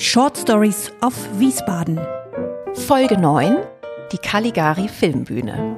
Short Stories of Wiesbaden. Folge 9, die Caligari Filmbühne.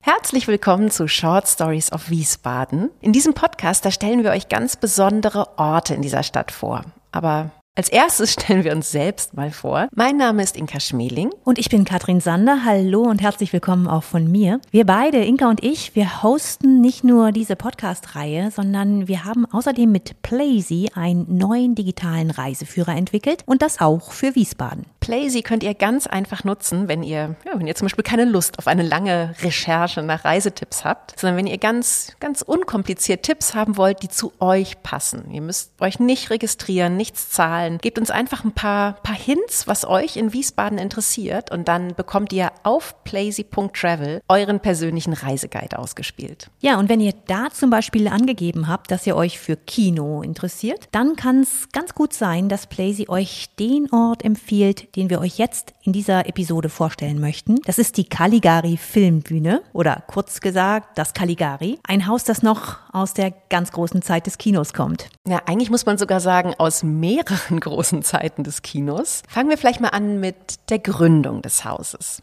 Herzlich willkommen zu Short Stories of Wiesbaden. In diesem Podcast, da stellen wir euch ganz besondere Orte in dieser Stadt vor. Aber als erstes stellen wir uns selbst mal vor. Mein Name ist Inka Schmeling. Und ich bin Katrin Sander. Hallo und herzlich willkommen auch von mir. Wir beide, Inka und ich, wir hosten nicht nur diese Podcast-Reihe, sondern wir haben außerdem mit Plazy einen neuen digitalen Reiseführer entwickelt und das auch für Wiesbaden. Plazy könnt ihr ganz einfach nutzen, wenn ihr, ja, wenn ihr zum Beispiel keine Lust auf eine lange Recherche nach Reisetipps habt, sondern wenn ihr ganz, ganz unkompliziert Tipps haben wollt, die zu euch passen. Ihr müsst euch nicht registrieren, nichts zahlen. Gebt uns einfach ein paar, paar Hints, was euch in Wiesbaden interessiert und dann bekommt ihr auf plazy.travel euren persönlichen Reiseguide ausgespielt. Ja, und wenn ihr da zum Beispiel angegeben habt, dass ihr euch für Kino interessiert, dann kann es ganz gut sein, dass Plazy euch den Ort empfiehlt, den wir euch jetzt in dieser Episode vorstellen möchten. Das ist die Caligari Filmbühne oder kurz gesagt das Caligari. Ein Haus, das noch aus der ganz großen Zeit des Kinos kommt. Ja, eigentlich muss man sogar sagen, aus mehreren großen Zeiten des Kinos. Fangen wir vielleicht mal an mit der Gründung des Hauses.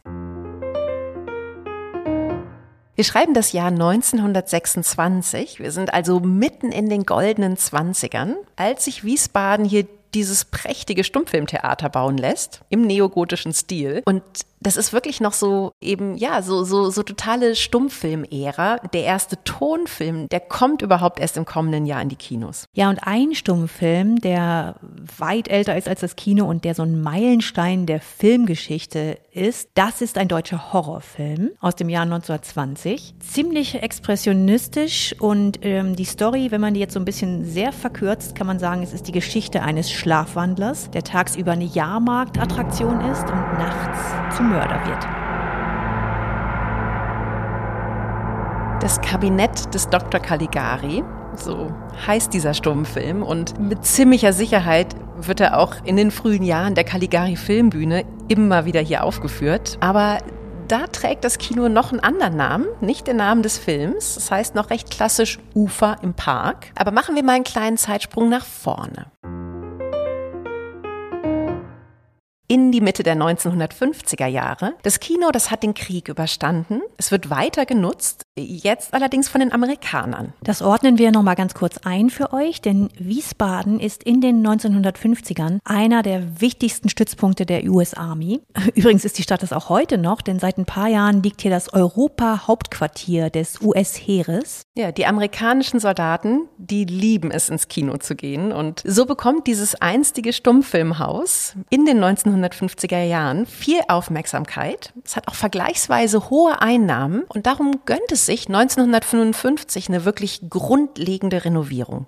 Wir schreiben das Jahr 1926. Wir sind also mitten in den goldenen Zwanzigern, als sich Wiesbaden hier dieses prächtige Stummfilmtheater bauen lässt im neogotischen Stil. Und das ist wirklich noch so eben, ja, so, so, so totale Stummfilm-Ära. Der erste Tonfilm, der kommt überhaupt erst im kommenden Jahr in die Kinos. Ja, und ein Stummfilm, der weit älter ist als das Kino und der so ein Meilenstein der Filmgeschichte ist, das ist ein deutscher Horrorfilm aus dem Jahr 1920. Ziemlich expressionistisch und ähm, die Story, wenn man die jetzt so ein bisschen sehr verkürzt, kann man sagen, es ist die Geschichte eines Schlafwandlers, der tagsüber eine Jahrmarktattraktion ist und nachts zum Mörder wird. Das Kabinett des Dr. Caligari, so heißt dieser Stummfilm und mit ziemlicher Sicherheit wird er auch in den frühen Jahren der Caligari Filmbühne immer wieder hier aufgeführt, aber da trägt das Kino noch einen anderen Namen, nicht den Namen des Films. Das heißt noch recht klassisch Ufer im Park. Aber machen wir mal einen kleinen Zeitsprung nach vorne. In die Mitte der 1950er Jahre. Das Kino, das hat den Krieg überstanden. Es wird weiter genutzt, jetzt allerdings von den Amerikanern. Das ordnen wir nochmal ganz kurz ein für euch, denn Wiesbaden ist in den 1950ern einer der wichtigsten Stützpunkte der US Army. Übrigens ist die Stadt das auch heute noch, denn seit ein paar Jahren liegt hier das Europa-Hauptquartier des US-Heeres. Ja, die amerikanischen Soldaten, die lieben es, ins Kino zu gehen. Und so bekommt dieses einstige Stummfilmhaus in den 19 1950er Jahren viel Aufmerksamkeit. Es hat auch vergleichsweise hohe Einnahmen und darum gönnt es sich 1955 eine wirklich grundlegende Renovierung.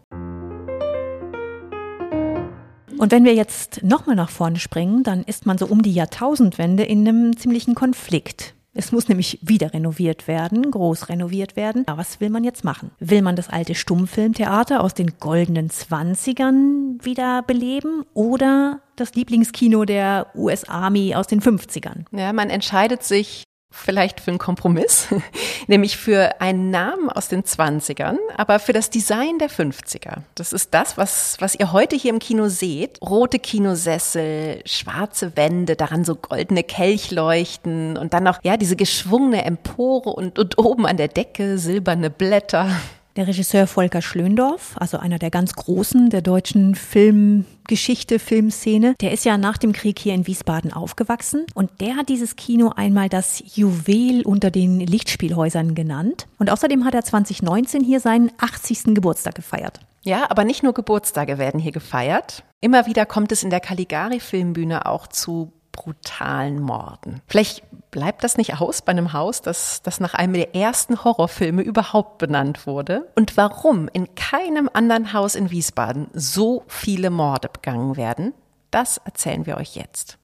Und wenn wir jetzt nochmal nach vorne springen, dann ist man so um die Jahrtausendwende in einem ziemlichen Konflikt. Es muss nämlich wieder renoviert werden, groß renoviert werden. Aber was will man jetzt machen? Will man das alte Stummfilmtheater aus den goldenen Zwanzigern wieder beleben oder das Lieblingskino der US Army aus den 50ern? Ja, man entscheidet sich vielleicht für einen Kompromiss, nämlich für einen Namen aus den 20ern, aber für das Design der 50er. Das ist das, was, was ihr heute hier im Kino seht. Rote Kinosessel, schwarze Wände, daran so goldene Kelchleuchten und dann noch, ja, diese geschwungene Empore und, und oben an der Decke silberne Blätter. Der Regisseur Volker Schlöndorff, also einer der ganz Großen der deutschen Filmgeschichte, Filmszene, der ist ja nach dem Krieg hier in Wiesbaden aufgewachsen und der hat dieses Kino einmal das Juwel unter den Lichtspielhäusern genannt. Und außerdem hat er 2019 hier seinen 80. Geburtstag gefeiert. Ja, aber nicht nur Geburtstage werden hier gefeiert. Immer wieder kommt es in der Caligari Filmbühne auch zu brutalen Morden. Vielleicht bleibt das nicht aus bei einem Haus, das, das nach einem der ersten Horrorfilme überhaupt benannt wurde. Und warum in keinem anderen Haus in Wiesbaden so viele Morde begangen werden, das erzählen wir euch jetzt.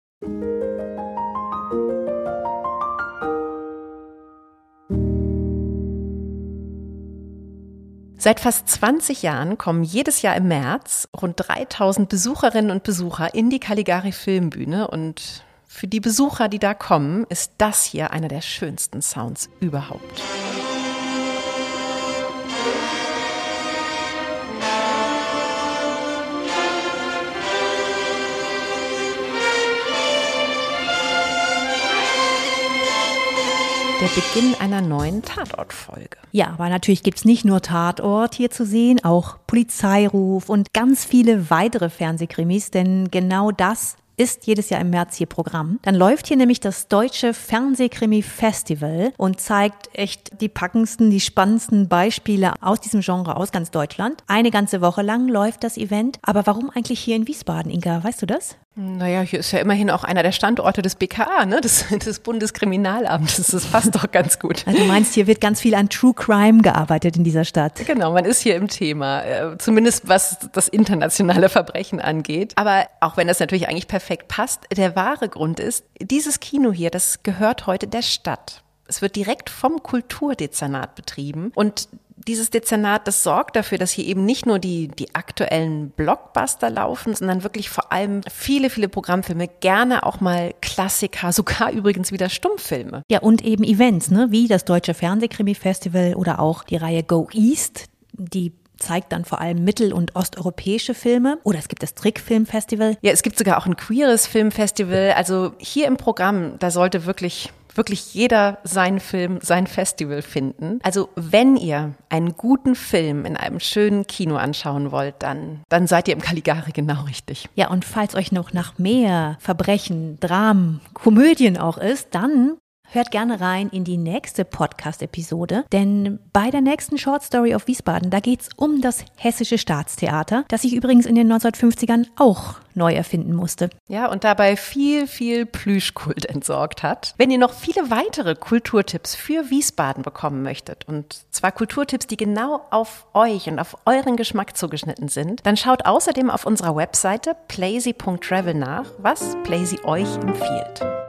Seit fast 20 Jahren kommen jedes Jahr im März rund 3000 Besucherinnen und Besucher in die Caligari Filmbühne und für die Besucher, die da kommen, ist das hier einer der schönsten Sounds überhaupt. Der Beginn einer neuen Tatortfolge. Ja, aber natürlich gibt's nicht nur Tatort hier zu sehen, auch Polizeiruf und ganz viele weitere Fernsehkrimis, denn genau das ist jedes Jahr im März hier Programm. Dann läuft hier nämlich das Deutsche Fernsehkrimi-Festival und zeigt echt die packendsten, die spannendsten Beispiele aus diesem Genre aus ganz Deutschland. Eine ganze Woche lang läuft das Event. Aber warum eigentlich hier in Wiesbaden, Inga? Weißt du das? Naja, hier ist ja immerhin auch einer der Standorte des BKA, ne? des, des Bundeskriminalamtes. Das passt doch ganz gut. Also du meinst, hier wird ganz viel an True Crime gearbeitet in dieser Stadt. Genau, man ist hier im Thema, äh, zumindest was das internationale Verbrechen angeht. Aber auch wenn das natürlich eigentlich perfekt passt, der wahre Grund ist, dieses Kino hier, das gehört heute der Stadt. Es wird direkt vom Kulturdezernat betrieben und dieses Dezernat, das sorgt dafür, dass hier eben nicht nur die, die aktuellen Blockbuster laufen, sondern wirklich vor allem viele, viele Programmfilme, gerne auch mal Klassiker, sogar übrigens wieder Stummfilme. Ja, und eben Events, ne, wie das Deutsche Fernsehkrimi-Festival oder auch die Reihe Go East, die zeigt dann vor allem mittel- und osteuropäische Filme. Oder es gibt das Trickfilmfestival. Ja, es gibt sogar auch ein queeres Filmfestival. Also hier im Programm, da sollte wirklich wirklich jeder seinen Film, sein Festival finden. Also wenn ihr einen guten Film in einem schönen Kino anschauen wollt, dann, dann seid ihr im Caligari genau richtig. Ja, und falls euch noch nach mehr Verbrechen, Dramen, Komödien auch ist, dann Hört gerne rein in die nächste Podcast-Episode, denn bei der nächsten Short Story auf Wiesbaden, da geht's um das Hessische Staatstheater, das sich übrigens in den 1950ern auch neu erfinden musste. Ja, und dabei viel, viel Plüschkult entsorgt hat. Wenn ihr noch viele weitere Kulturtipps für Wiesbaden bekommen möchtet, und zwar Kulturtipps, die genau auf euch und auf euren Geschmack zugeschnitten sind, dann schaut außerdem auf unserer Webseite playsy.travel nach, was Playsy euch empfiehlt.